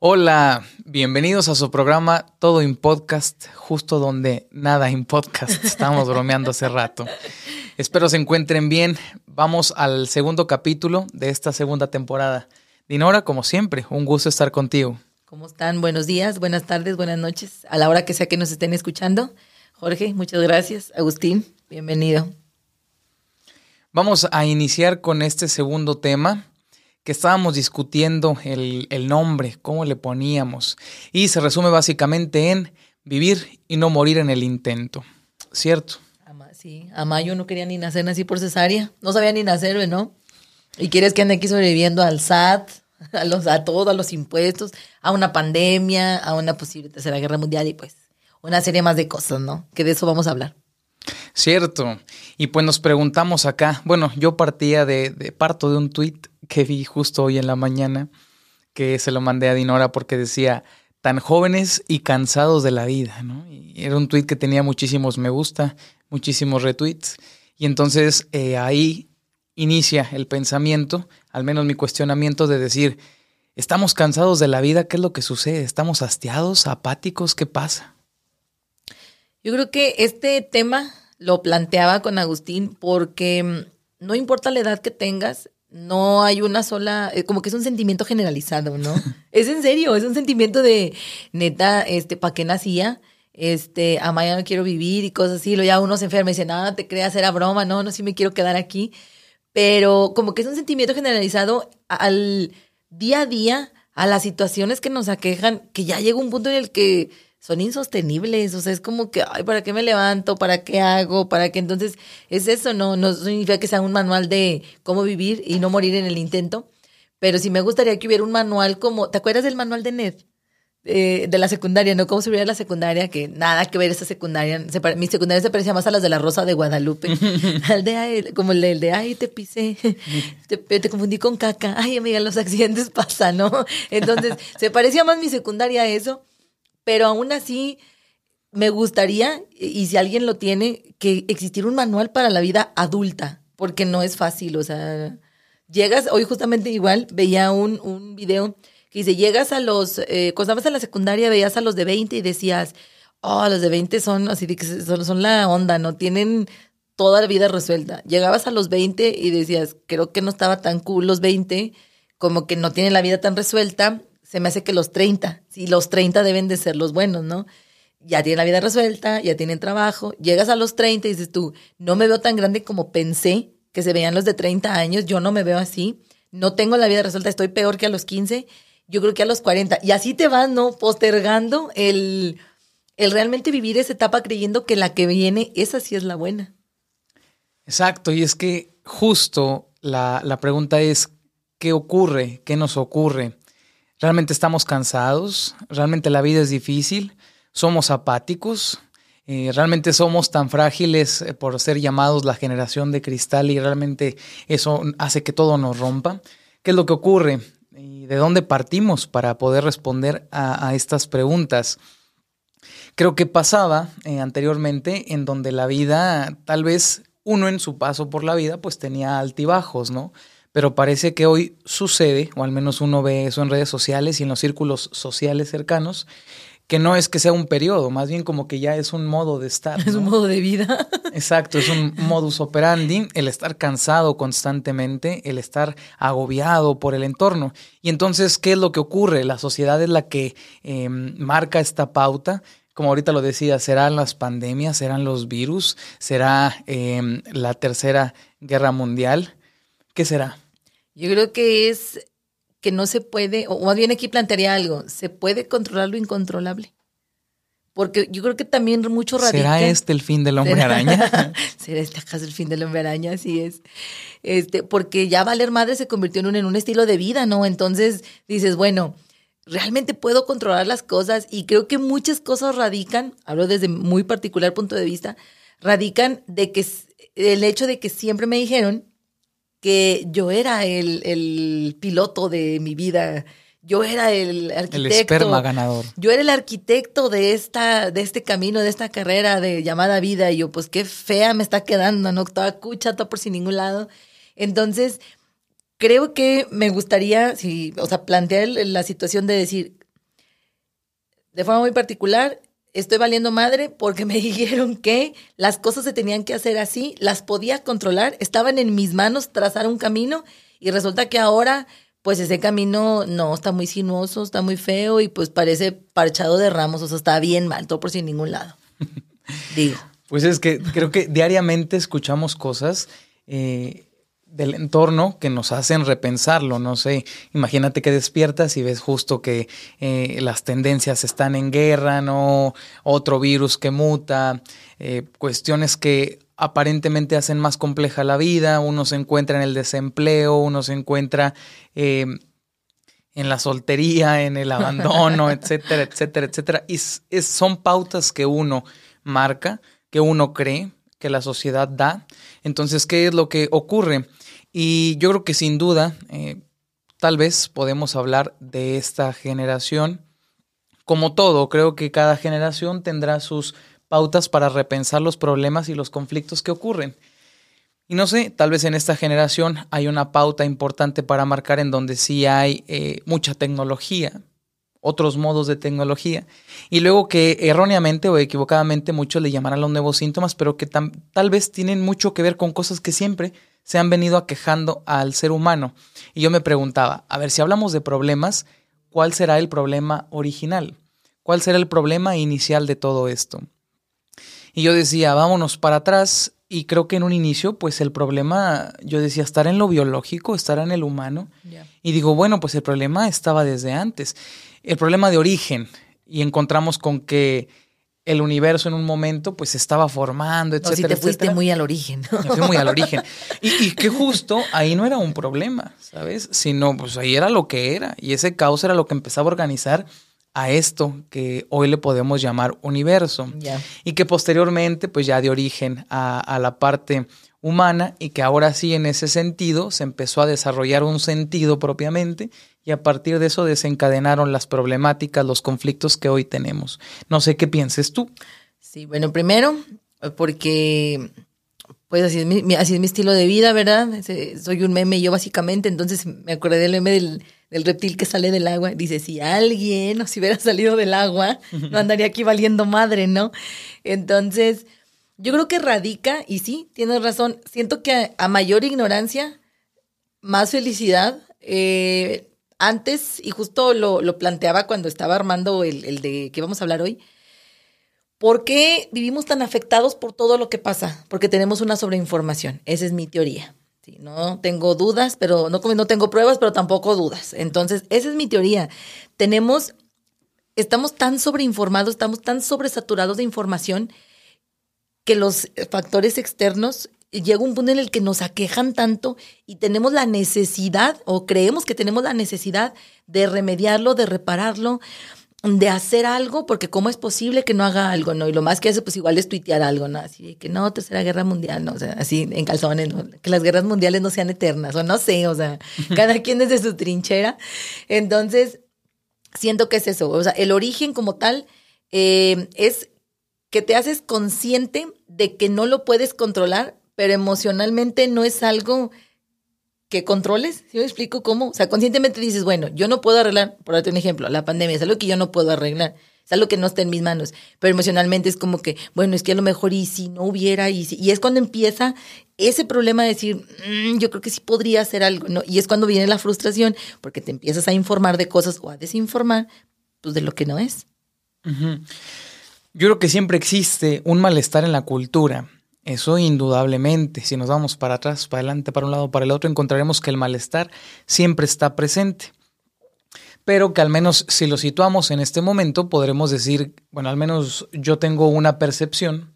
Hola, bienvenidos a su programa Todo en Podcast, justo donde nada en podcast. Estábamos bromeando hace rato. Espero se encuentren bien. Vamos al segundo capítulo de esta segunda temporada. Dinora, como siempre, un gusto estar contigo. ¿Cómo están? Buenos días, buenas tardes, buenas noches, a la hora que sea que nos estén escuchando. Jorge, muchas gracias. Agustín, bienvenido. Vamos a iniciar con este segundo tema que estábamos discutiendo el, nombre, cómo le poníamos, y se resume básicamente en vivir y no morir en el intento, ¿cierto? Sí, Amayo no quería ni nacer, nací por cesárea, no sabía ni nacer, ¿no? Y quieres que ande aquí sobreviviendo al SAT, a, los, a todo, a los impuestos, a una pandemia, a una posible tercera guerra mundial y pues una serie más de cosas, ¿no? Que de eso vamos a hablar. Cierto. Y pues nos preguntamos acá, bueno, yo partía de, de parto de un tuit que vi justo hoy en la mañana, que se lo mandé a Dinora porque decía, tan jóvenes y cansados de la vida, ¿no? Y era un tweet que tenía muchísimos me gusta, muchísimos retweets. Y entonces eh, ahí inicia el pensamiento, al menos mi cuestionamiento de decir, ¿estamos cansados de la vida? ¿Qué es lo que sucede? ¿Estamos hastiados, apáticos? ¿Qué pasa? Yo creo que este tema lo planteaba con Agustín porque mm, no importa la edad que tengas, no hay una sola, eh, como que es un sentimiento generalizado, ¿no? es en serio, es un sentimiento de, neta, este, ¿para qué nacía? Este, a no quiero vivir y cosas así, lo ya uno se enferma y dice, nada, te creas, era broma, no, no, sí me quiero quedar aquí. Pero como que es un sentimiento generalizado al día a día, a las situaciones que nos aquejan, que ya llega un punto en el que son insostenibles, o sea, es como que, ay, ¿para qué me levanto? ¿Para qué hago? ¿Para qué? Entonces, es eso, no, no significa que sea un manual de cómo vivir y no morir en el intento, pero sí me gustaría que hubiera un manual como, ¿te acuerdas del manual de Ned? Eh, de la secundaria, ¿no? ¿Cómo se veía la secundaria? Que nada que ver esa secundaria. mi secundaria se parecía más a las de la Rosa de Guadalupe. Al de, como el de, el de, ay, te pisé, te, te, confundí con caca. Ay, amiga, los accidentes pasan, ¿no? Entonces, se parecía más mi secundaria a eso pero aún así me gustaría, y si alguien lo tiene, que existiera un manual para la vida adulta, porque no es fácil, o sea, llegas, hoy justamente igual veía un, un video que dice, llegas a los, eh, cuando estabas en la secundaria veías a los de 20 y decías, oh, los de 20 son así, que son, son la onda, ¿no? Tienen toda la vida resuelta. Llegabas a los 20 y decías, creo que no estaba tan cool los 20, como que no tienen la vida tan resuelta, se me hace que los 30, si los 30 deben de ser los buenos, ¿no? Ya tienen la vida resuelta, ya tienen trabajo, llegas a los 30 y dices tú, no me veo tan grande como pensé que se veían los de 30 años, yo no me veo así, no tengo la vida resuelta, estoy peor que a los 15, yo creo que a los 40. Y así te vas, ¿no? Postergando el, el realmente vivir esa etapa creyendo que la que viene, esa sí es la buena. Exacto, y es que justo la, la pregunta es, ¿qué ocurre? ¿Qué nos ocurre? Realmente estamos cansados, realmente la vida es difícil, somos apáticos, eh, realmente somos tan frágiles eh, por ser llamados la generación de cristal y realmente eso hace que todo nos rompa. ¿Qué es lo que ocurre? ¿Y de dónde partimos para poder responder a, estas preguntas? Creo que pasaba eh, anteriormente en donde la vida, tal vez uno en su paso por la vida, pues tenía altibajos, ¿no? Pero parece que hoy sucede, o al menos uno ve eso en redes sociales y en los círculos sociales cercanos, que no es que sea un periodo, más bien como que ya es un modo de estar. Es un modo de vida. Exacto, es un modus operandi, el estar cansado constantemente, el estar agobiado por el entorno. Y entonces, ¿qué es lo que ocurre? La sociedad es la que em, marca esta pauta. Como ahorita lo decía, serán las pandemias, serán los virus, será em, la tercera guerra mundial. ¿Qué será? Yo creo que es que no se puede, o más bien aquí plantearía algo, se puede controlar lo incontrolable. Porque yo creo que también mucho radica... ¿Será este el fin del hombre araña? ¿Será este acaso el fin del hombre araña? Así es. Este, porque ya valer madre se convirtió en un, en un estilo de vida, ¿no? Entonces dices, bueno, realmente puedo controlar las cosas y creo que muchas cosas radican, hablo desde muy particular punto de vista, radican de que el hecho de que siempre me dijeron que yo era el, piloto de mi vida. Yo era el arquitecto. El esperma ganador. Yo era el arquitecto de esta, de este camino, de esta carrera de llamada vida. Y yo, pues qué fea me está quedando, ¿no? Toda cucha, toda por sin ningún lado. Entonces, creo que me gustaría, si, o sea, plantear la situación de decir, de forma muy particular, estoy valiendo madre porque me dijeron que las cosas se tenían que hacer así, las podía controlar, estaban en mis manos trazar un camino y resulta que ahora pues ese camino no está muy sinuoso, está muy feo y pues parece parchado de ramos, o sea, está bien mal, todo por sin ningún lado. Digo. Pues es que creo que diariamente escuchamos cosas eh, del entorno que nos hacen repensarlo, no sé, imagínate que despiertas y ves justo que eh, las tendencias están en guerra, ¿no? Otro virus que muta, eh, cuestiones que aparentemente hacen más compleja la vida, uno se encuentra en el desempleo, uno se encuentra eh, en la soltería, en el abandono, etcétera, etcétera, etcétera. Y son pautas que uno marca, que uno cree, que la sociedad da. Entonces, ¿qué es lo que ocurre? Y yo creo que sin duda, eh, tal vez podemos hablar de esta generación. Como todo, creo que cada generación tendrá sus pautas para repensar los problemas y los conflictos que ocurren. Y no sé, tal vez en esta generación hay una pauta importante para marcar en donde sí hay eh, mucha tecnología, otros modos de tecnología, y luego que erróneamente o equivocadamente muchos le llamarán los nuevos síntomas, pero que tal vez tienen mucho que ver con cosas que siempre se han venido aquejando al ser humano. Y yo me preguntaba, a ver, si hablamos de problemas, ¿cuál será el problema original? ¿Cuál será el problema inicial de todo esto? Y yo decía, vámonos para atrás. Y creo que en un inicio, pues el problema, yo decía, estar en lo biológico, estar en el humano. Y digo, bueno, pues el problema estaba desde antes. El problema de origen. Y encontramos con que el universo en un momento pues se estaba formando, etcétera. No, si te fuiste muy al origen. Me fui muy al origen. Y, y, que justo ahí no era un problema, ¿sabes? Sino pues ahí era lo que era. Y ese caos era lo que empezaba a organizar a esto que hoy le podemos llamar universo. Y que posteriormente pues ya dio origen a, a la parte humana y que ahora sí en ese sentido se empezó a desarrollar un sentido propiamente y a partir de eso desencadenaron las problemáticas, los conflictos que hoy tenemos. No sé qué pienses tú. Sí, bueno, primero, porque pues así es mi, así es mi estilo de vida, ¿verdad? Soy un meme yo básicamente, entonces me acordé del meme del, del reptil que sale del agua. Dice, si alguien o si hubiera salido del agua, no andaría aquí valiendo madre, ¿no? Entonces, yo creo que radica, y sí, tienes razón, siento que a, mayor ignorancia, más felicidad. Eh, antes, y justo lo, planteaba cuando estaba armando el, el de que vamos a hablar hoy, ¿por qué vivimos tan afectados por todo lo que pasa? Porque tenemos una sobreinformación, esa es mi teoría. no tengo dudas, pero no, no tengo pruebas, pero tampoco dudas. Entonces, esa es mi teoría. Tenemos, estamos tan sobreinformados, estamos tan sobresaturados de información que los factores externos llega un punto en el que nos aquejan tanto y tenemos la necesidad o creemos que tenemos la necesidad de remediarlo, de repararlo, de hacer algo, porque cómo es posible que no haga algo, ¿no? Y lo más que hace, pues igual es tuitear algo, ¿no? Así que no, tercera guerra mundial, ¿no? O sea, así en calzones, ¿no? Que las guerras mundiales no sean eternas, o no sé, o sea, cada quien desde su trinchera. Entonces, siento que es eso, o sea, el origen como tal eh, es que te haces consciente de que no lo puedes controlar, pero emocionalmente no es algo que controles, ¿sí me explico cómo? O sea, conscientemente dices, bueno, yo no puedo arreglar, por darte un ejemplo, la pandemia es algo que yo no puedo arreglar, es algo que no está en mis manos, pero emocionalmente es como que, bueno, es que a lo mejor y si no hubiera, y, y es cuando empieza ese problema de decir, mm, yo creo que sí podría hacer algo, ¿no? Y es cuando viene la frustración, porque te empiezas a informar de cosas o a desinformar, pues de lo que no es. Yo creo que siempre existe un malestar en la cultura eso indudablemente, si nos vamos para atrás, para adelante, para un lado, para el otro, encontraremos que el malestar siempre está presente. Pero que al menos si lo situamos en este momento, podremos decir, bueno, al menos yo tengo una percepción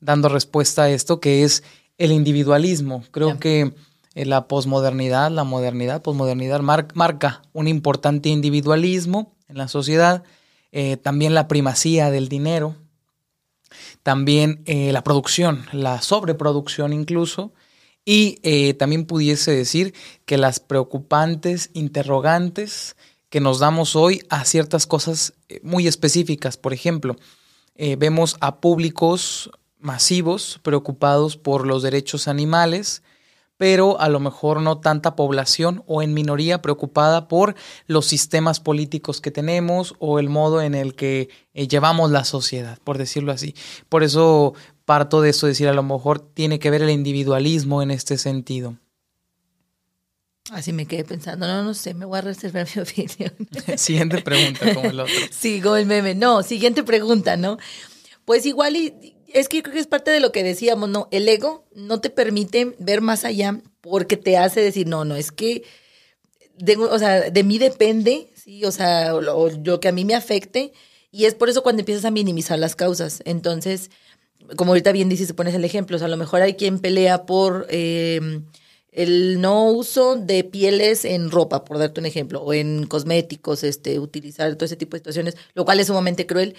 dando respuesta a esto, que es el individualismo. Creo que eh, la posmodernidad, la modernidad, posmodernidad marca un importante individualismo en la sociedad, eh, también la primacía del dinero, también eh, la producción, la sobreproducción incluso, y eh, también pudiese decir que las preocupantes interrogantes que nos damos hoy a ciertas cosas eh, muy específicas. Por ejemplo, vemos a públicos masivos preocupados por los derechos animales, pero a lo mejor no tanta población o en minoría preocupada por los sistemas políticos que tenemos o el modo en el que eh, llevamos la sociedad, por decirlo así. Por eso parto de eso, decir, a lo mejor tiene que ver el individualismo en este sentido. Así me quedé pensando, no, no sé, me voy a reservar mi opinión. siguiente pregunta, como el otro. Sigo el meme. No, siguiente pregunta, ¿no? Pues igual y es que creo que es parte de lo que decíamos, ¿no? El ego no te permite ver más allá porque te hace decir, no, no, es que, de, o sea, de mí depende, ¿sí? O sea, lo, que a mí me afecte. Y es por eso cuando empiezas a minimizar las causas. Entonces, como ahorita bien dices, pones el ejemplo, o sea, a lo mejor hay quien pelea por em, el no uso de pieles en ropa, por darte un ejemplo, o en cosméticos, este, utilizar todo ese tipo de situaciones, lo cual es sumamente cruel.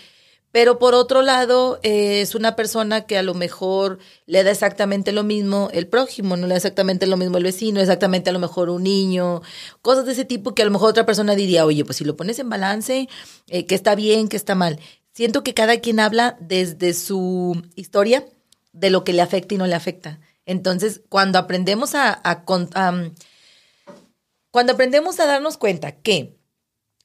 Pero por otro lado, eh, es una persona que a lo mejor le da exactamente lo mismo el prójimo, no le da exactamente lo mismo el vecino, exactamente a lo mejor un niño, cosas de ese tipo que a lo mejor otra persona diría, oye, pues si lo pones en balance, eh, que está bien, que está mal. Siento que cada quien habla desde su historia de lo que le afecta y no le afecta. Entonces, cuando aprendemos a, a cuando aprendemos a darnos cuenta que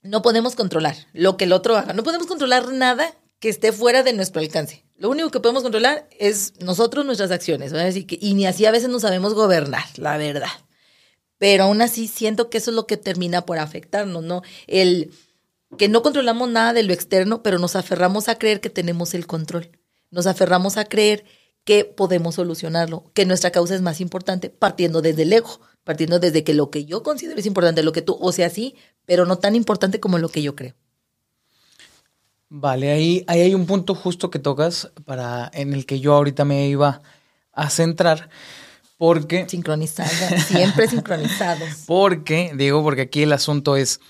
no podemos controlar lo que el otro haga, no podemos controlar nada que esté fuera de nuestro alcance. Lo único que podemos controlar es nosotros, nuestras acciones. y ni así a veces no sabemos gobernar, la verdad. Pero aún así siento que eso es lo que termina por afectarnos, ¿no? El que no controlamos nada de lo externo, pero nos aferramos a creer que tenemos el control. Nos aferramos a creer que podemos solucionarlo, que nuestra causa es más importante, partiendo desde el ego, partiendo desde que lo que yo considero es importante, lo que tú, o sea, sí, pero no tan importante como lo que yo creo. Vale, ahí, ahí hay un punto justo que tocas para en el que yo ahorita me iba a centrar. Porque. Sincronizados, siempre sincronizados. Porque, digo, porque aquí el asunto es.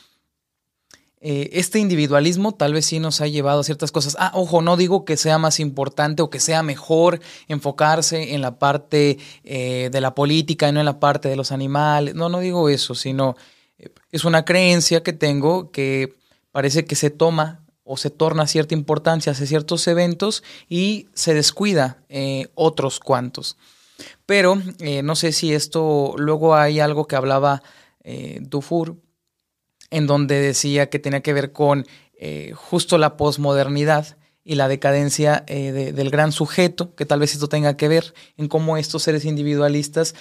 Eh, este individualismo tal vez sí nos ha llevado a ciertas cosas. Ah, ojo, no digo que sea más importante o que sea mejor enfocarse en la parte eh, de la política y no en la parte de los animales. No, no digo eso, sino eh, es una creencia que tengo que parece que se toma o se torna cierta importancia hacia ciertos eventos y se descuida eh, otros cuantos. Pero eh, no sé si esto, luego hay algo que hablaba eh, Dufour, en donde decía que tenía que ver con justo la posmodernidad y la decadencia del gran sujeto, que tal vez esto tenga que ver en cómo estos seres individualistas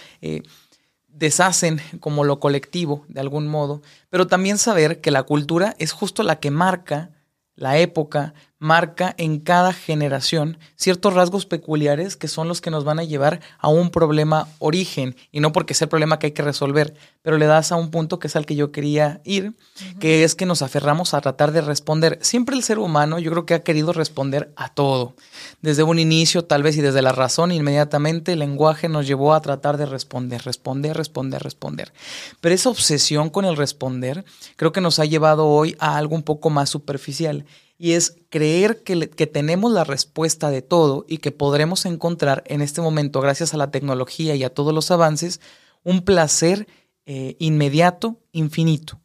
deshacen como lo colectivo de algún modo, pero también saber que la cultura es justo la que marca la época, marca en cada generación ciertos rasgos peculiares que son los que nos van a llevar a un problema origen y no porque sea el problema que hay que resolver, pero le das a un punto que es al que yo quería ir, que es que nos aferramos a tratar de responder. Siempre el ser humano yo creo que ha querido responder a todo. Desde un inicio tal vez y desde la razón inmediatamente el lenguaje nos llevó a tratar de responder, responder, responder, responder. Pero esa obsesión con el responder creo que nos ha llevado hoy a algo un poco más superficial y es creer que, tenemos la respuesta de todo y que podremos encontrar en este momento, gracias a la tecnología y a todos los avances, un placer eh, inmediato, infinito.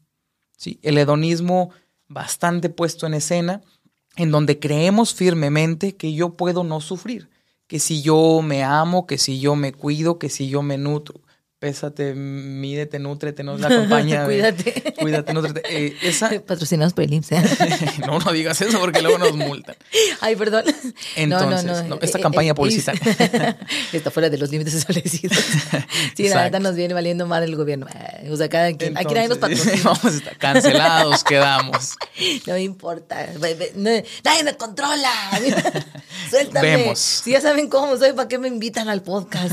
¿sí? El hedonismo bastante puesto en escena, en donde creemos firmemente que yo puedo no sufrir, que si yo me amo, que si yo me cuido, que si yo me nutro, pésate, mídete, nútrete, nos la acompaña. cuídate. cuídate, nútrete. Eh, esa... Patrocinados por el IMSS. ¿eh? no, no digas eso porque luego nos multan. Ay, perdón. Entonces, no, no, no. esta eh, campaña publicitaria. Está fuera de los límites establecidos. Sí, la verdad nos viene valiendo mal el gobierno. O sea, cada quien. Aquí nadie nos patrocina. Vamos a estar cancelados, quedamos. No me importa. Nadie me controla. Suéltame. Vemos. Si ya saben cómo soy, ¿para qué me invitan al podcast?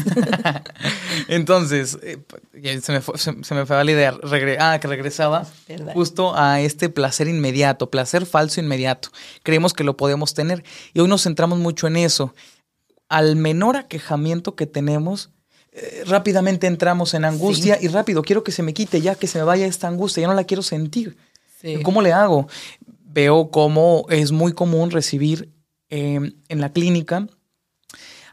Entonces, eh, se, me fue, se, me fue la idea, ah, que regresaba justo a este placer inmediato, placer falso inmediato. Creemos que lo podemos tener y hoy nos centramos mucho en eso. Al menor aquejamiento que tenemos, eh, rápidamente entramos en angustia y rápido, quiero que se me quite ya, que se me vaya esta angustia, ya no la quiero sentir. ¿Cómo le hago? Veo cómo es muy común recibir em, en la clínica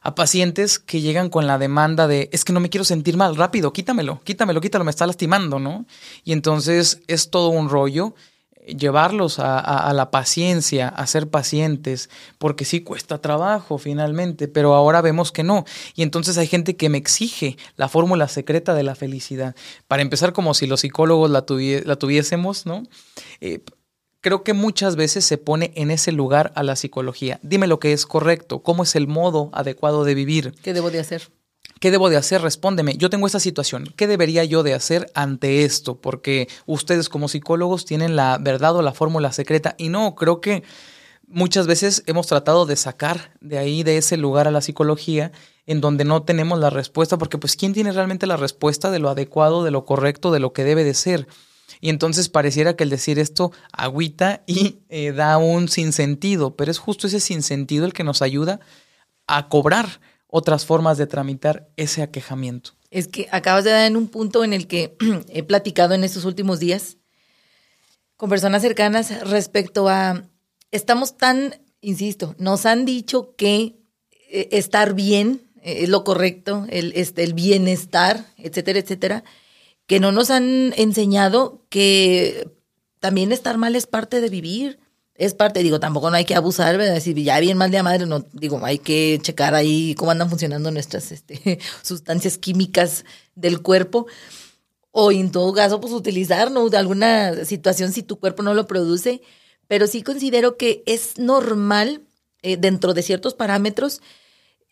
a pacientes que llegan con la demanda de, es que no me quiero sentir mal, rápido, quítamelo, quítamelo, quítalo, me está lastimando, ¿no? Y entonces es todo un rollo. llevarlos a, la paciencia, a ser pacientes, porque sí cuesta trabajo finalmente, pero ahora vemos que no. Y entonces hay gente que me exige la fórmula secreta de la felicidad. Para empezar, como si los psicólogos la, tuviésemos, ¿no? Eh, creo que muchas veces se pone en ese lugar a la psicología. Dime lo que es correcto, cómo es el modo adecuado de vivir. ¿Qué debo de hacer? ¿Qué debo de hacer? Respóndeme. Yo tengo esta situación. ¿Qué debería yo de hacer ante esto? Porque ustedes como psicólogos tienen la verdad o la fórmula secreta y no, creo que muchas veces hemos tratado de sacar de ahí, de ese lugar a la psicología en donde no tenemos la respuesta, porque pues ¿quién tiene realmente la respuesta de lo adecuado, de lo correcto, de lo que debe de ser? Y entonces pareciera que el decir esto agüita y eh, da un sinsentido, pero es justo ese sinsentido el que nos ayuda a cobrar otras formas de tramitar ese aquejamiento. Es que acabas de dar en un punto en el que he platicado en estos últimos días con personas cercanas respecto a, estamos tan, insisto, nos han dicho que eh, estar bien eh, es lo correcto, el, este, el bienestar, etcétera, etcétera, que no nos han enseñado que también estar mal es parte de vivir, es parte, digo, tampoco no hay que abusar, ¿verdad? Si ya bien mal de madre, no, digo, hay que checar ahí cómo andan funcionando nuestras este, sustancias químicas del cuerpo. O en todo caso, pues utilizar, ¿no? De alguna situación si tu cuerpo no lo produce. Pero sí considero que es normal, eh, dentro de ciertos parámetros,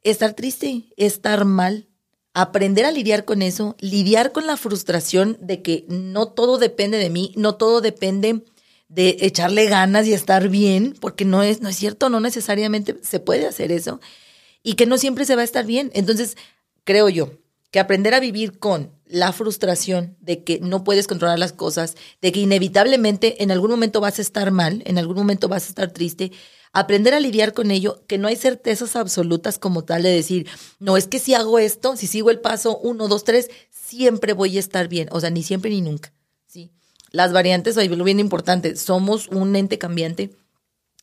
estar triste, estar mal, aprender a lidiar con eso, lidiar con la frustración de que no todo depende de mí, no todo depende de echarle ganas y estar bien, porque no es, no es cierto, no necesariamente se puede hacer eso, y que no siempre se va a estar bien. Entonces, creo yo que aprender a vivir con la frustración de que no puedes controlar las cosas, de que inevitablemente en algún momento vas a estar mal, en algún momento vas a estar triste, aprender a lidiar con ello, que no hay certezas absolutas como tal de decir, no es que si hago esto, si sigo el paso uno, dos, tres, siempre voy a estar bien, o sea, ni siempre ni nunca. Las variantes, ahí lo bien importante, somos un ente cambiante,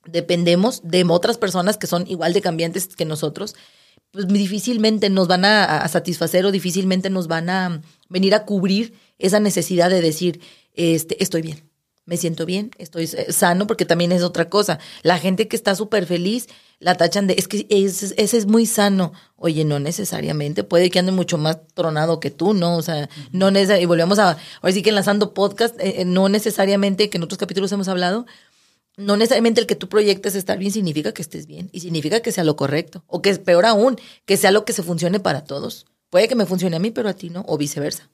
dependemos de otras personas que son igual de cambiantes que nosotros, pues difícilmente nos van a, satisfacer o difícilmente nos van a venir a cubrir esa necesidad de decir, este, estoy bien, me siento bien, estoy sano, porque también es otra cosa. La gente que está súper feliz la tachan de, es que ese es muy sano. Oye, no necesariamente, puede que ande mucho más tronado que tú, ¿no? O sea, no necesariamente, y volvemos a, ahora sí que enlazando podcast, eh, eh, no necesariamente, que en otros capítulos hemos hablado, no necesariamente el que tú proyectes estar bien significa que estés bien y significa que sea lo correcto. O que es peor aún, que sea lo que se funcione para todos. Puede que me funcione a mí, pero a ti no, o viceversa.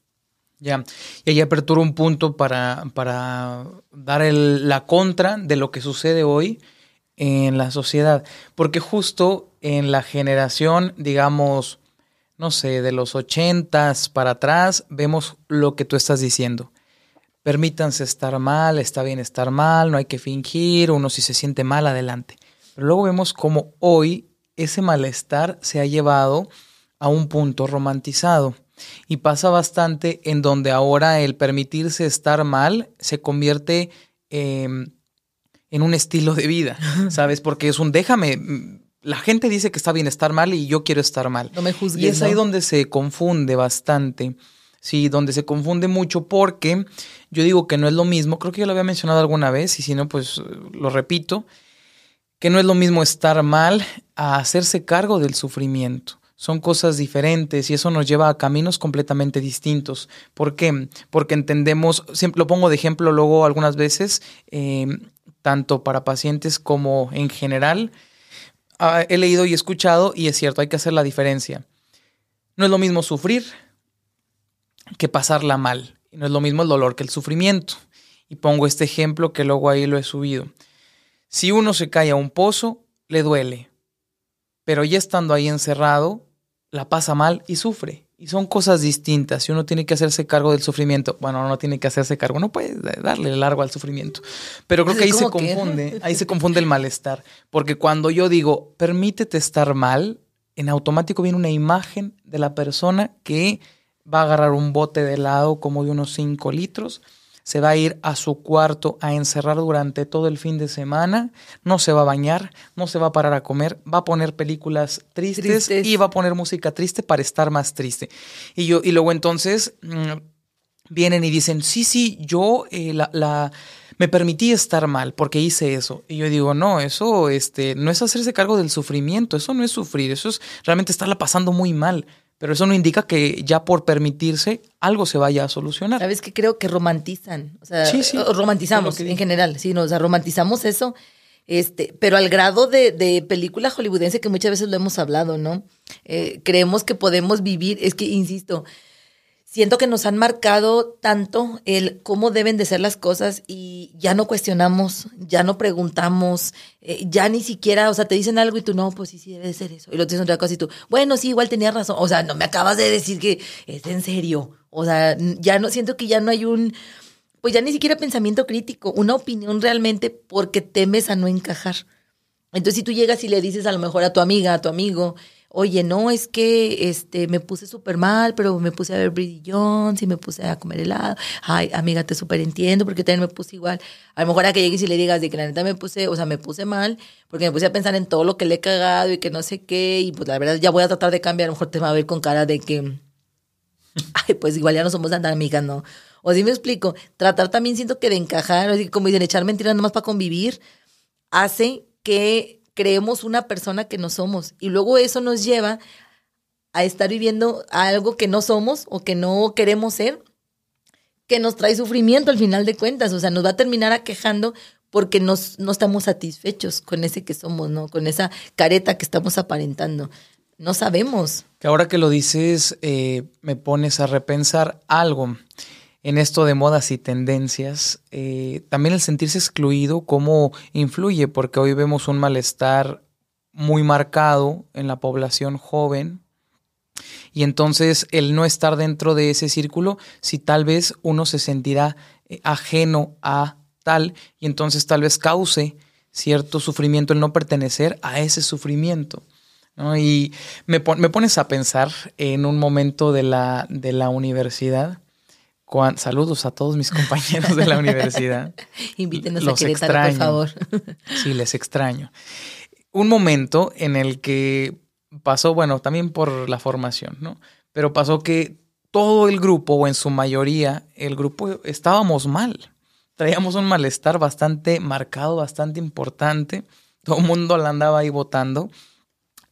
Ya, y ahí apertura un punto para, para dar el, la contra de lo que sucede hoy en la sociedad, porque justo en la generación, digamos, no sé, de los ochentas para atrás, vemos lo que tú estás diciendo. Permítanse estar mal, está bien estar mal, no hay que fingir, uno si se siente mal, adelante. Pero luego vemos cómo hoy ese malestar se ha llevado a un punto romantizado. Y pasa bastante en donde ahora el permitirse estar mal se convierte em, en un estilo de vida, ¿sabes? Porque es un déjame. Mm, la gente dice que está bien estar mal y yo quiero estar mal. No me juzgues. Y es ahí donde se confunde bastante. Sí, donde se confunde mucho porque yo digo que no es lo mismo, creo que ya lo había mencionado alguna vez y si no, pues lo repito, que no es lo mismo estar mal a hacerse cargo del sufrimiento son cosas diferentes y eso nos lleva a caminos completamente distintos. ¿Por qué? Porque entendemos, siempre lo pongo de ejemplo luego algunas veces, eh, tanto para pacientes como en general. Ah, he leído y escuchado y es cierto, hay que hacer la diferencia. No es lo mismo sufrir que pasarla mal. No es lo mismo el dolor que el sufrimiento. Y pongo este ejemplo que luego ahí lo he subido. Si uno se cae a un pozo, le duele. Pero ya estando ahí encerrado, la pasa mal y sufre. Y son cosas distintas. Y uno tiene que hacerse cargo del sufrimiento. Bueno, no tiene que hacerse cargo, no puede darle largo al sufrimiento. Pero creo que ahí se confunde, ahí se confunde el malestar. Porque cuando yo digo, permítete estar mal, en automático viene una imagen de la persona que va a agarrar un bote de helado como de unos 5 litros se va a ir a su cuarto a encerrar durante todo el fin de semana, no se va a bañar, no se va a parar a comer, va a poner películas tristes, y va a poner música triste para estar más triste. Y, yo, y luego entonces mm, vienen y dicen, sí, sí, yo eh, la, me permití estar mal porque hice eso. Y yo digo, no, eso este, no es hacerse cargo del sufrimiento, eso no es sufrir, eso es realmente estarla pasando muy mal. Pero eso no indica que ya por permitirse algo se vaya a solucionar. Sabes que creo que romantizan, o sea, romantizamos en general, sí, no, o sea, romantizamos eso, este, pero al grado de, de película hollywoodense que muchas veces lo hemos hablado, ¿no? Eh, creemos que podemos vivir, es que, insisto, siento que nos han marcado tanto el cómo deben de ser las cosas y ya no cuestionamos, ya no preguntamos, eh, ya ni siquiera, o sea, te dicen algo y tú, no, pues sí, sí, debe de ser eso. Y lo tienes otra cosa y tú, bueno, sí, igual tenías razón. O sea, no me acabas de decir que es en serio. O sea, ya no, siento que ya no hay un, pues ya ni siquiera pensamiento crítico, una opinión realmente porque temes a no encajar. Entonces, si tú llegas y le dices a lo mejor a tu amiga, a tu amigo, oye, no, es que este, me puse súper mal, pero me puse a ver Bridget Jones y me puse a comer helado. Ay, amiga, te súper entiendo porque también me puse igual. A lo mejor a que llegues y le digas de que la neta me puse, o sea, me puse mal porque me puse a pensar en todo lo que le he cagado y que no sé qué. Y pues la verdad ya voy a tratar de cambiar. A lo mejor te va a ver con cara de que, ay, pues igual ya no somos tan amigas, ¿no? O si me explico, tratar también siento que de encajar, así como dicen, echar mentiras nomás para convivir, hace que creemos una persona que no somos. Y luego eso nos lleva a estar viviendo algo que no somos o que no queremos ser, que nos trae sufrimiento al final de cuentas. O sea, nos va a terminar aquejando porque nos, no estamos satisfechos con ese que somos, ¿no? Con esa careta que estamos aparentando. No sabemos. Que ahora que lo dices, eh, me pones a repensar algo en esto de modas y tendencias, eh, también el sentirse excluido, cómo influye, porque hoy vemos un malestar muy marcado en la población joven. Y entonces el no estar dentro de ese círculo, si tal vez uno se sentirá eh, ajeno a tal, y entonces tal vez cause cierto sufrimiento el no pertenecer a ese sufrimiento. Y me, me, pones a pensar en un momento de la, de la universidad saludos a todos mis compañeros de la universidad. Invítenos a Querétaro, por favor. sí, les extraño. Un momento en el que pasó, bueno, también por la formación, ¿no? Pero pasó que todo el grupo, o en su mayoría, el grupo estábamos mal. Traíamos un malestar bastante marcado, bastante importante. Todo el mundo la andaba ahí votando.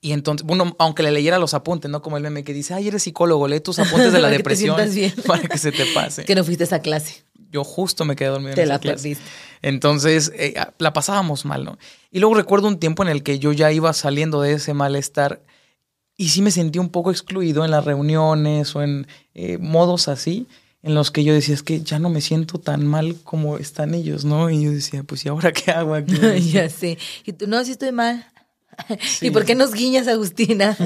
Y entonces, bueno, aunque le leyera los apuntes, ¿no? Como el meme que dice, ay, eres psicólogo, lee tus apuntes de la depresión para que se te pase. Que no fuiste a esa clase. Yo justo me quedé dormido te en esa la clase. Entonces, eh, la pasábamos mal, ¿no? Y luego recuerdo un tiempo en el que yo ya iba saliendo de ese malestar y sí me sentí un poco excluido en las reuniones o en eh, modos así en los que yo decía, es que ya no me siento tan mal como están ellos, ¿no? Y yo decía, pues, ¿y ahora qué hago aquí? ya sé. Y tú, no, sí estoy mal. ¿Y por qué nos guiñas, Agustina?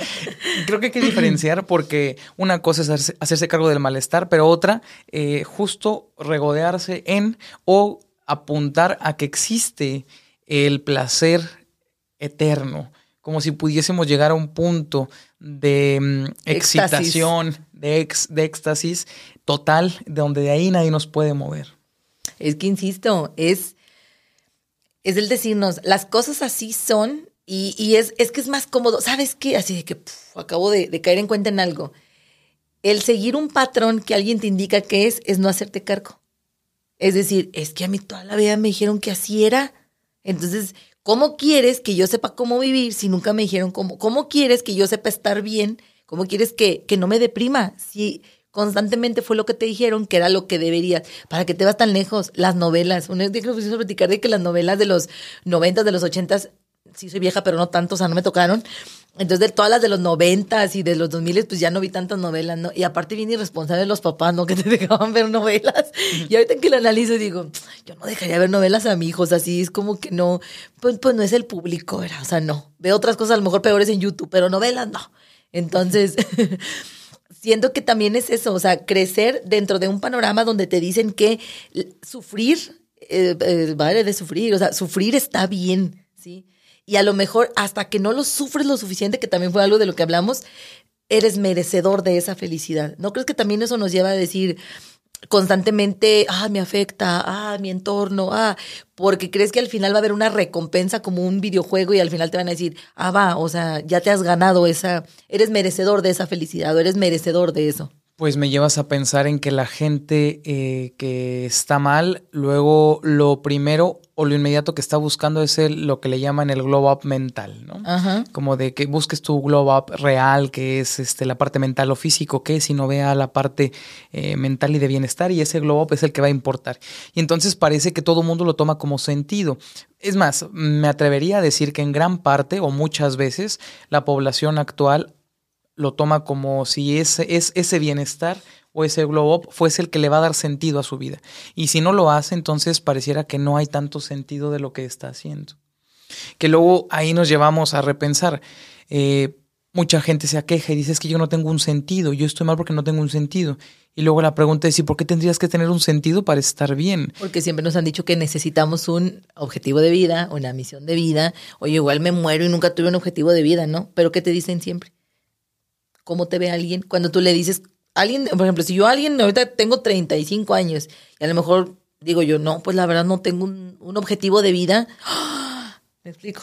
Creo que hay que diferenciar porque una cosa es hacerse, cargo del malestar, pero otra, eh, justo regodearse en o apuntar a que existe el placer eterno, como si pudiésemos llegar a un punto de mm, excitación, de, ex, de éxtasis total, de donde de ahí nadie nos puede mover. Es que, insisto, es es el decirnos, las cosas así son y, es, es, que es más cómodo. ¿Sabes qué? Así de que acabo de, caer en cuenta en algo. El seguir un patrón que alguien te indica que es, es no hacerte cargo. Es decir, es que a mí toda la vida me dijeron que así era. Entonces, ¿cómo quieres que yo sepa cómo vivir si nunca me dijeron cómo? ¿Cómo quieres que yo sepa estar bien? ¿Cómo quieres que, que no me deprima? Si constantemente fue lo que te dijeron que era lo que deberías. ¿Para que te vas tan lejos? Las novelas. Un día que nos a platicar de que las novelas de los 90, de los 80, sí soy vieja, pero no tanto, o sea, no me tocaron. Entonces, de todas las de los 90 y de los 2000, pues ya no vi tantas novelas, ¿no? Y aparte bien irresponsable los papás, ¿no? Que te dejaban ver novelas. Y ahorita que lo analizo digo, yo no dejaría ver novelas a mi hijo, o sea, así es como que no, pues, pues no es el público, ¿verdad? O sea, no. Veo otras cosas a lo mejor peores en YouTube, pero novelas no. Entonces... siento que también es eso, o sea, crecer dentro de un panorama donde te dicen que sufrir, eh, eh, vale de sufrir, o sea, sufrir está bien, ¿sí? Y a lo mejor hasta que no lo sufres lo suficiente, que también fue algo de lo que hablamos, eres merecedor de esa felicidad. ¿No crees que también eso nos lleva a decir, constantemente, ah, me afecta, ah, mi entorno, ah, porque crees que al final va a haber una recompensa como un videojuego y al final te van a decir, ah, va, o sea, ya te has ganado esa, eres merecedor de esa felicidad o eres merecedor de eso. Pues me llevas a pensar en que la gente eh, que está mal, luego lo primero o lo inmediato que está buscando es el, lo que le llaman el glow up mental, ¿no? Ajá. Como de que busques tu glow up real, que es este, la parte mental o físico, que si no vea la parte eh, mental y de bienestar, y ese glow up es el que va a importar. Y entonces parece que todo el mundo lo toma como sentido. Es más, me atrevería a decir que en gran parte o muchas veces la población actual lo toma como si ese, es, ese bienestar o ese glow up fuese el que le va a dar sentido a su vida. Y si no lo hace, entonces pareciera que no hay tanto sentido de lo que está haciendo. Que luego ahí nos llevamos a repensar. Eh, mucha gente se aqueja y dice es que yo no tengo un sentido, yo estoy mal porque no tengo un sentido. Y luego la pregunta es, ¿y por qué tendrías que tener un sentido para estar bien? Porque siempre nos han dicho que necesitamos un objetivo de vida, una misión de vida. Oye, igual me muero y nunca tuve un objetivo de vida, ¿no? Pero ¿qué te dicen siempre? ¿Cómo te ve alguien? Cuando tú le dices, alguien, por ejemplo, si yo a alguien, ahorita tengo 35 años y a lo mejor digo yo, no, pues la verdad no tengo un, un objetivo de vida. ¿Me explico?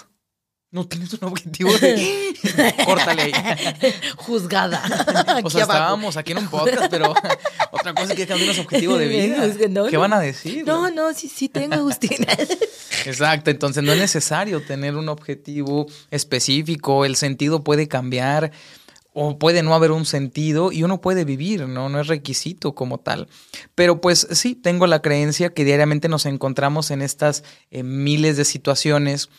No tienes un objetivo de... Córtale. Juzgada. o sea, estábamos aquí en un podcast, pero otra cosa es que cambiar los objetivos de vida. Es que no, ¿Qué no. van a decir? No, no, sí, sí tengo, Agustín. Exacto, entonces no es necesario tener un objetivo específico, el sentido puede cambiar o puede no haber un sentido y uno puede vivir, ¿no? No es requisito como tal. Pero pues sí, tengo la creencia que diariamente nos encontramos en estas eh, miles de situaciones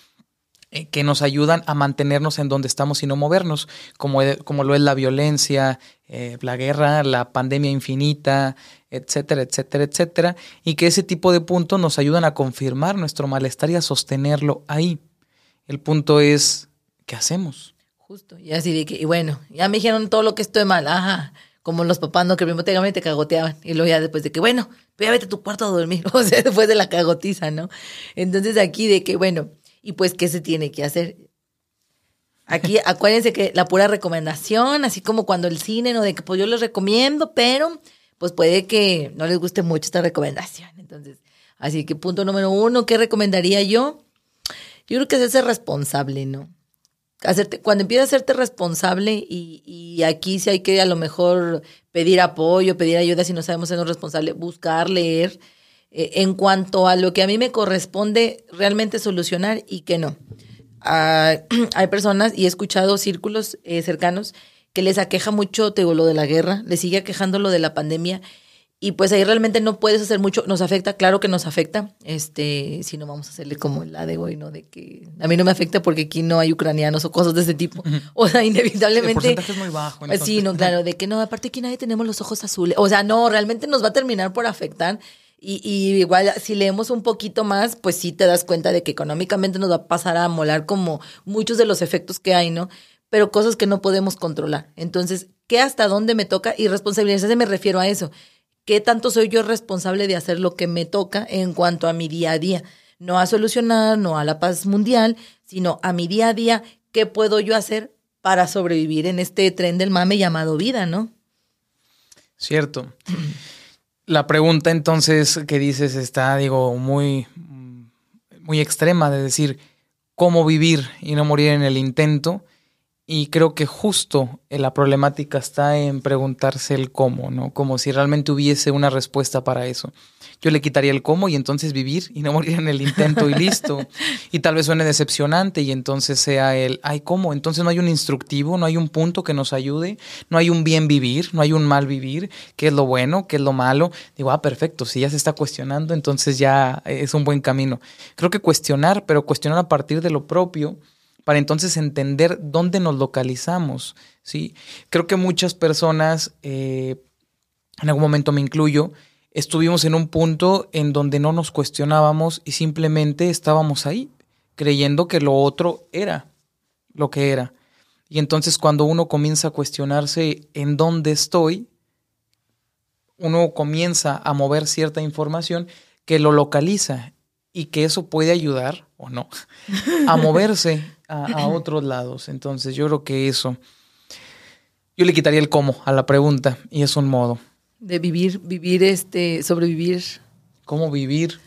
eh, que nos ayudan a mantenernos en donde estamos y no movernos, como, e- como lo es la violencia, eh, la guerra, la pandemia infinita, etcétera, etcétera, etcétera, y que ese tipo de puntos nos ayudan a confirmar nuestro malestar y a sostenerlo ahí. El punto es, ¿qué hacemos? Y así de que, y bueno, ya me dijeron todo lo que estoy mal, ajá, como los papás, no, que primero te, te cagoteaban, y luego ya después de que, bueno, pues ya vete a tu cuarto a dormir, o sea, después de la cagotiza, ¿no? Entonces aquí de que, bueno, y pues, ¿qué se tiene que hacer? Aquí, acuérdense que la pura recomendación, así como cuando el cine, ¿no? De que pues yo les recomiendo, pero pues puede que no les guste mucho esta recomendación. Entonces, así que punto número uno, ¿qué recomendaría yo? Yo creo que es ser responsable, ¿no? Hacerte, cuando empiezas a hacerte responsable y, y aquí sí hay que a lo mejor pedir apoyo, pedir ayuda si no sabemos sernos responsables, buscar, leer, eh, en cuanto a lo que a mí me corresponde realmente solucionar y que no. Ah, hay personas, y he escuchado círculos eh, cercanos, que les aqueja mucho, lo de la guerra, les sigue aquejando lo de la pandemia, y pues ahí realmente no puedes hacer mucho, nos afecta, claro que nos afecta, este, si no vamos a hacerle como la de hoy, ¿no? De que a mí no me afecta porque aquí no hay ucranianos o cosas de ese tipo. O sea, El inevitablemente... porcentaje es muy bajo. Pues sí, no, claro, de que no, aparte aquí nadie tenemos los ojos azules. O sea, no, realmente nos va a terminar por afectar. Y, y igual, si leemos un poquito más, pues sí te das cuenta de que económicamente nos va a pasar a molar como muchos de los efectos que hay, ¿no? Pero cosas que no podemos controlar. Entonces, ¿qué hasta dónde me toca? Y responsabilidad, me refiero a eso. ¿Qué tanto soy yo responsable de hacer lo que me toca en cuanto a mi día a día? No a solucionar, no a la paz mundial, sino a mi día a día, ¿qué puedo yo hacer para sobrevivir en este tren del mame llamado vida, ¿no? Cierto. La pregunta entonces que dices está, digo, muy, muy extrema de decir cómo vivir y no morir en el intento. Y creo que justo eh, la problemática está en preguntarse el cómo, ¿no? Como si realmente hubiese una respuesta para eso. Yo le quitaría el cómo y entonces vivir y no morir en el intento y listo. Y tal vez suene decepcionante y entonces sea el, ay, ¿cómo? Entonces no hay un instructivo, no hay un punto que nos ayude, no hay un bien vivir, no hay un mal vivir, qué es lo bueno, qué es lo malo. Digo, ah, perfecto, si ya se está cuestionando, entonces ya es un buen camino. Creo que cuestionar, pero cuestionar a partir de lo propio para entonces entender dónde nos localizamos, ¿sí? Creo que muchas personas, eh, en algún momento me incluyo, estuvimos en un punto en donde no nos cuestionábamos y simplemente estábamos ahí, creyendo que lo otro era lo que era. Y entonces cuando uno comienza a cuestionarse en dónde estoy, uno comienza a mover cierta información que lo localiza y que eso puede ayudar o no a moverse a, a, otros lados. Entonces yo creo que eso, yo le quitaría el cómo a la pregunta y es un modo. De vivir, vivir, este, sobrevivir. ¿Cómo vivir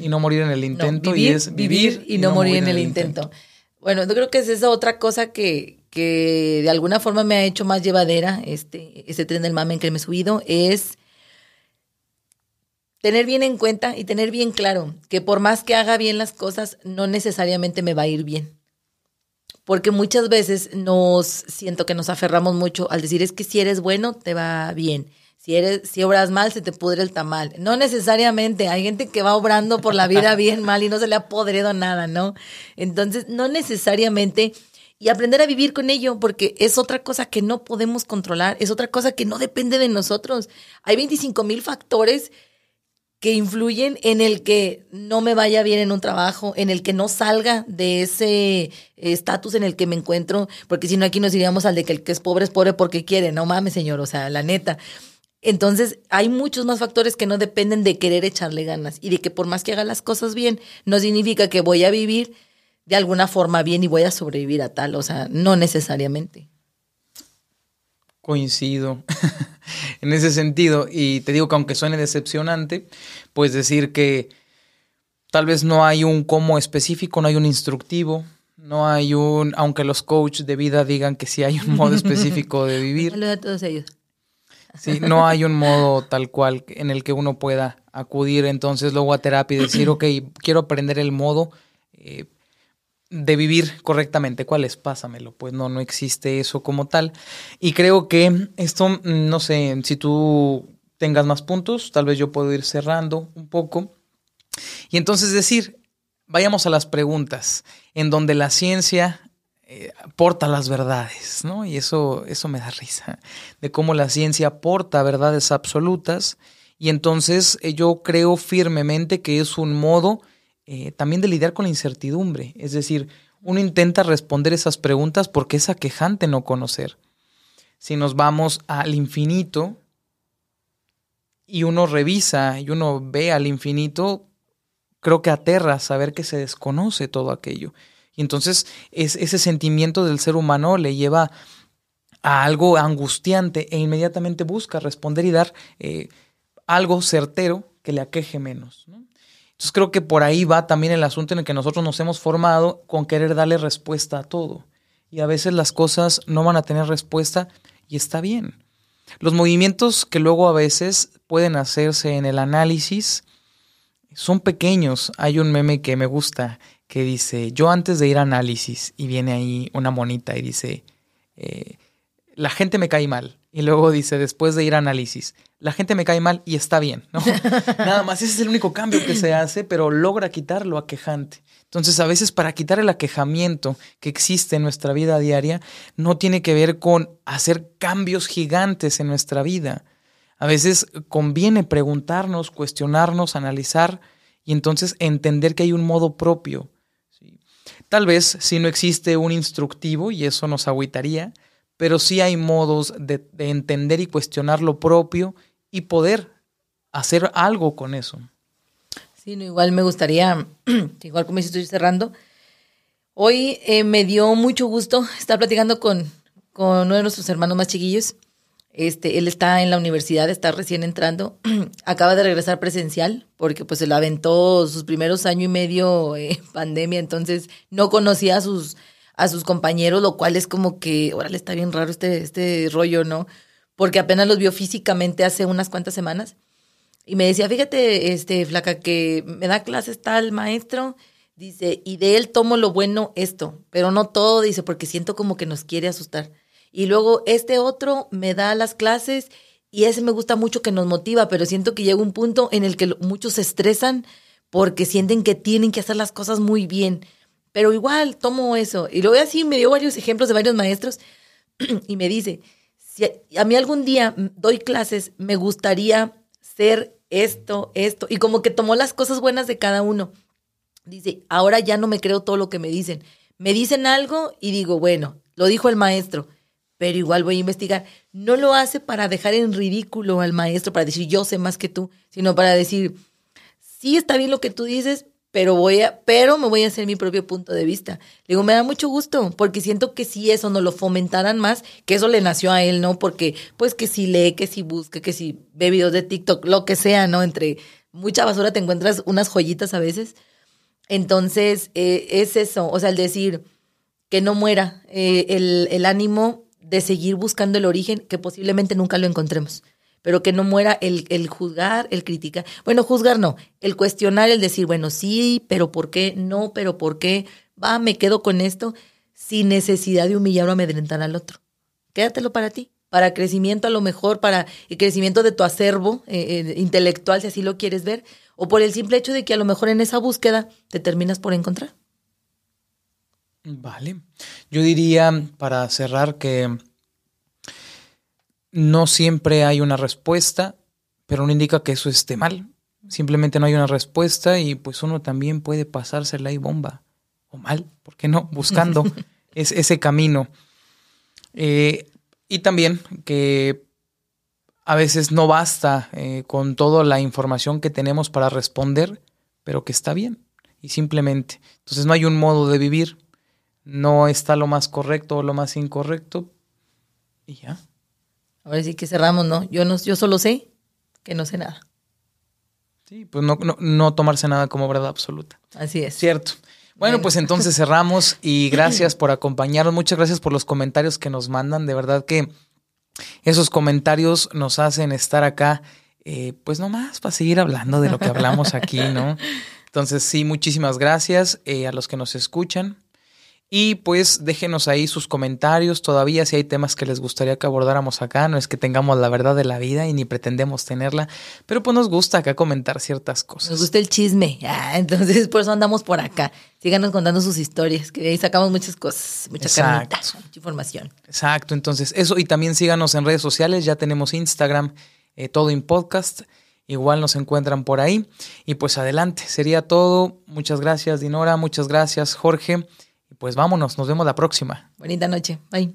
y no morir en el intento? No, vivir, y es vivir y, no, morir en el intento. intento. Bueno, yo creo que es esa otra cosa que, que de alguna forma me ha hecho más llevadera este, este tren del mame en que me he subido es tener bien en cuenta y tener bien claro que por más que haga bien las cosas, no necesariamente me va a ir bien. Porque muchas veces nos siento que nos aferramos mucho al decir es que si eres bueno, te va bien. Si eres, si obras mal, se te pudre el tamal. No necesariamente. Hay gente que va obrando por la vida bien mal y no se le ha podrido nada, ¿no? Entonces, no necesariamente y aprender a vivir con ello, porque es otra cosa que no podemos controlar, es otra cosa que no depende de nosotros. Hay 25 mil factores que influyen en el que no me vaya bien en un trabajo, en el que no salga de ese estatus en el que me encuentro, porque si no aquí nos iríamos al de que el que es pobre es pobre porque quiere, no mames señor, o sea, la neta. Entonces, hay muchos más factores que no dependen de querer echarle ganas y de que por más que haga las cosas bien, no significa que voy a vivir de alguna forma bien y voy a sobrevivir a tal, o sea, no necesariamente. Coincido en ese sentido y te digo que aunque suene decepcionante, pues decir que tal vez no hay un cómo específico, no hay un instructivo, no hay un, aunque los coaches de vida digan que sí hay un modo específico de vivir. Saludos a todos ellos. Sí, no hay un modo tal cual en el que uno pueda acudir entonces luego a terapia y decir, ok, quiero aprender el modo eh, de vivir correctamente. ¿Cuál es? Pásamelo. Pues no, no existe eso como tal. Y creo que esto, mm, no sé, si tú tengas más puntos, tal vez yo puedo ir cerrando un poco. Y entonces decir, vayamos a las preguntas, en donde la ciencia eh, porta las verdades, ¿no? Y eso, eso me da risa, de cómo la ciencia aporta verdades absolutas. Y entonces eh, yo creo firmemente que es un modo eh, también de lidiar con la incertidumbre. Es decir, uno intenta responder esas preguntas porque es aquejante no conocer. Si nos vamos al infinito y uno revisa y uno ve al infinito, creo que aterra saber que se desconoce todo aquello. Y entonces es, ese sentimiento del ser humano le lleva a algo angustiante e inmediatamente busca responder y dar eh, algo certero que le aqueje menos. ¿no? Entonces creo que por ahí va también el asunto en el que nosotros nos hemos formado con querer darle respuesta a todo. Y a veces las cosas no van a tener respuesta y está bien. Los movimientos que luego a veces pueden hacerse en el análisis son pequeños. Hay un meme que me gusta que dice, yo antes de ir a análisis, y viene ahí una monita y dice, eh, la gente me cae mal. Y luego dice, después de ir a análisis, la gente me cae mal y está bien, ¿no? Nada más, ese es el único cambio que se hace, pero logra quitar lo aquejante. Entonces, a veces para quitar el aquejamiento que existe en nuestra vida diaria, no tiene que ver con hacer cambios gigantes en nuestra vida. A veces conviene preguntarnos, cuestionarnos, analizar y entonces entender que hay un modo propio. Tal vez si no existe un instructivo, y eso nos agüitaría, pero sí hay modos de, entender y cuestionar lo propio y poder hacer algo con eso. Sí, no, igual me gustaría, igual como estoy cerrando, hoy eh, me dio mucho gusto estar platicando con, con uno de nuestros hermanos más chiquillos. Este, él está en la universidad, está recién entrando, acaba de regresar presencial porque pues se lo aventó sus primeros año y medio en pandemia, entonces no conocía sus a sus compañeros, lo cual es como que, órale, está bien raro este, este rollo, ¿no? Porque apenas los vio físicamente hace unas cuantas semanas. Y me decía, fíjate, este, flaca, que me da clases tal maestro, dice, y de él tomo lo bueno esto, pero no todo, dice, porque siento como que nos quiere asustar. Y luego este otro me da las clases y ese me gusta mucho que nos motiva, pero siento que llega un punto en el que muchos se estresan porque sienten que tienen que hacer las cosas muy bien. Pero igual tomo eso. Y luego así me dio varios ejemplos de varios maestros y me dice, si a mí algún día doy clases, me gustaría ser esto, esto. Y como que tomó las cosas buenas de cada uno. Dice, ahora ya no me creo todo lo que me dicen. Me dicen algo y digo, bueno, lo dijo el maestro, pero igual voy a investigar. No lo hace para dejar en ridículo al maestro, para decir yo sé más que tú, sino para decir, sí está bien lo que tú dices, pero voy a, pero me voy a hacer mi propio punto de vista. digo, me da mucho gusto, porque siento que si eso no lo fomentaran más, que eso le nació a él, ¿no? Porque, pues que si lee, que si busca, que si ve videos de TikTok, lo que sea, ¿no? Entre mucha basura te encuentras unas joyitas a veces. Entonces, eh, es eso, o sea, el decir que no muera eh, el, el ánimo de seguir buscando el origen, que posiblemente nunca lo encontremos pero que no muera el, el, juzgar, el criticar. Bueno, juzgar no, el cuestionar, el decir, bueno, sí, pero ¿por qué? No, pero ¿por qué? Va, me quedo con esto, sin necesidad de humillar o amedrentar al otro. Quédatelo para ti, para crecimiento a lo mejor, para el crecimiento de tu acervo eh, eh, intelectual, si así lo quieres ver, o por el simple hecho de que a lo mejor en esa búsqueda te terminas por encontrar. Vale. Yo diría, para cerrar, que no siempre hay una respuesta, pero no indica que eso esté mal. Simplemente no hay una respuesta y pues uno también puede pasársela y bomba. O mal, ¿por qué no? Buscando ese camino. Eh, y también que a veces no basta eh, con toda la información que tenemos para responder, pero que está bien. Y simplemente. Entonces no hay un modo de vivir. No está lo más correcto o lo más incorrecto. Y ya. Ahora sí que cerramos, ¿no? Yo, no, yo solo sé que no sé nada. Sí, pues no, no, tomarse nada como verdad absoluta. Así es. Cierto. Bueno, pues entonces cerramos y gracias por acompañarnos. Muchas gracias por los comentarios que nos mandan. De verdad que esos comentarios nos hacen estar acá, eh, pues nomás para seguir hablando de lo que hablamos aquí, ¿no? Entonces, sí, muchísimas gracias eh, a los que nos escuchan. Y pues déjenos ahí sus comentarios todavía si hay temas que les gustaría que abordáramos acá. No es que tengamos la verdad de la vida y ni pretendemos tenerla, pero pues nos gusta acá comentar ciertas cosas. Nos gusta el chisme, ah, entonces por eso andamos por acá. Síganos contando sus historias, que ahí sacamos muchas cosas, mucha carnita, mucha información. Exacto, entonces eso y también síganos en redes sociales, ya tenemos Instagram, eh, todo en podcast. Igual nos encuentran por ahí. Y pues adelante, sería todo. Muchas gracias, Dinora. Muchas gracias, Jorge pues vámonos, nos vemos la próxima. Bonita noche, bye.